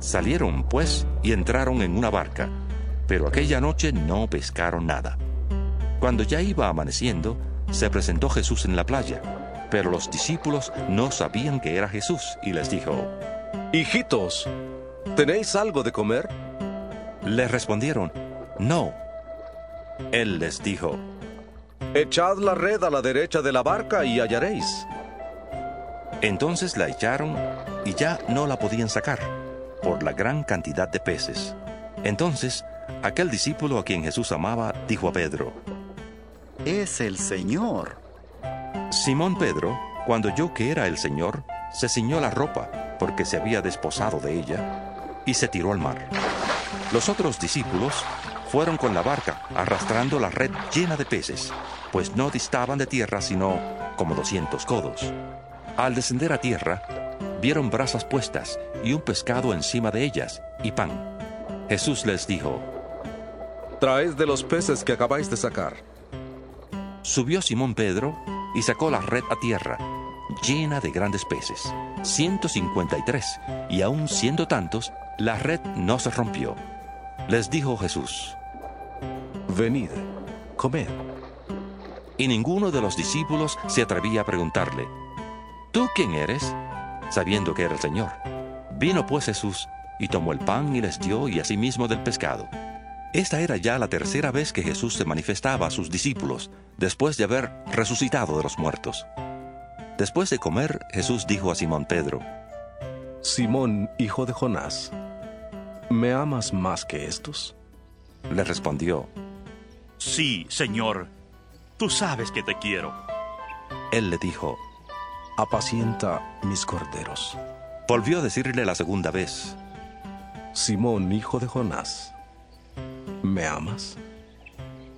Salieron, pues, y entraron en una barca, pero aquella noche no pescaron nada. Cuando ya iba amaneciendo, se presentó Jesús en la playa, pero los discípulos no sabían que era Jesús, y les dijo, Hijitos, ¿tenéis algo de comer? Le respondieron, No. Él les dijo, Echad la red a la derecha de la barca y hallaréis. Entonces la echaron y ya no la podían sacar por la gran cantidad de peces. Entonces, aquel discípulo a quien Jesús amaba dijo a Pedro, Es el Señor. Simón Pedro, cuando oyó que era el Señor, se ciñó la ropa, porque se había desposado de ella, y se tiró al mar. Los otros discípulos fueron con la barca, arrastrando la red llena de peces, pues no distaban de tierra sino como doscientos codos. Al descender a tierra, vieron brasas puestas y un pescado encima de ellas y pan. Jesús les dijo, Traed de los peces que acabáis de sacar. Subió Simón Pedro y sacó la red a tierra, llena de grandes peces, 153, y aun siendo tantos, la red no se rompió. Les dijo Jesús, Venid, comed. y ninguno de los discípulos se atrevía a preguntarle, ¿Tú quién eres? Sabiendo que era el Señor. Vino pues Jesús y tomó el pan y les dio y asimismo del pescado. Esta era ya la tercera vez que Jesús se manifestaba a sus discípulos, después de haber resucitado de los muertos. Después de comer, Jesús dijo a Simón Pedro, Simón, hijo de Jonás, ¿me amas más que estos? le respondió, Sí, Señor, tú sabes que te quiero. Él le dijo, Apacienta mis corderos. volvió a decirle la segunda vez, Simón, hijo de Jonás, ¿me amas?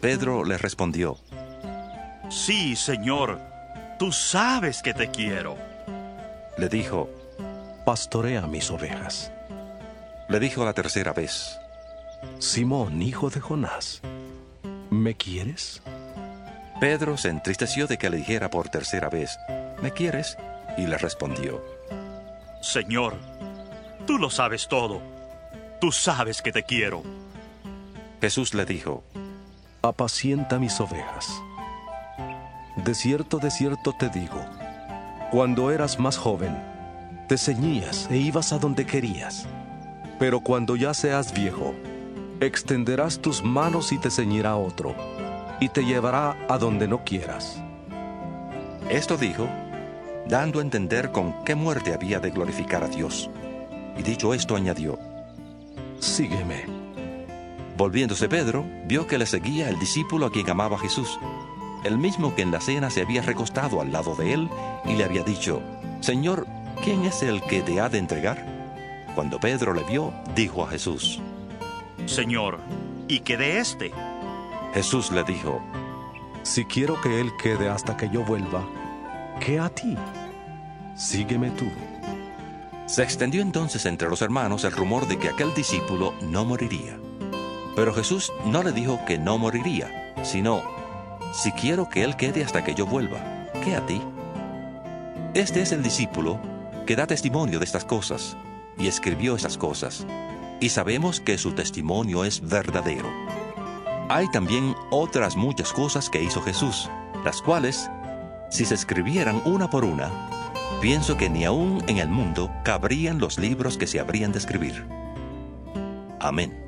Pedro le respondió, Sí, Señor, tú sabes que te quiero. le dijo, Pastorea mis ovejas. le dijo la tercera vez, Simón, hijo de Jonás, ¿me quieres? Pedro se entristeció de que le dijera por tercera vez, ¿me quieres? Y le respondió, Señor, tú lo sabes todo. Tú sabes que te quiero. Jesús le dijo, Apacienta mis ovejas. De cierto, de cierto te digo, cuando eras más joven, te ceñías e ibas a donde querías. Pero cuando ya seas viejo, extenderás tus manos y te ceñirá otro, y te llevará a donde no quieras. Esto dijo, dando a entender con qué muerte había de glorificar a Dios. Y dicho esto añadió, Sígueme. volviéndose Pedro, vio que le seguía el discípulo a quien amaba Jesús, el mismo que en la cena se había recostado al lado de él y le había dicho, Señor, ¿quién es el que te ha de entregar? Cuando Pedro le vio, dijo a Jesús, Señor, ¿y qué de este? Jesús le dijo, Si quiero que Él quede hasta que yo vuelva, ¿qué a ti? Sígueme tú. Se extendió entonces entre los hermanos el rumor de que aquel discípulo no moriría. Pero Jesús no le dijo que no moriría, sino, si quiero que Él quede hasta que yo vuelva, ¿qué a ti? Este es el discípulo que da testimonio de estas cosas y escribió esas cosas, y sabemos que su testimonio es verdadero. Hay también otras muchas cosas que hizo Jesús, las cuales, si se escribieran una por una, pienso que ni aún en el mundo cabrían los libros que se habrían de escribir. Amén.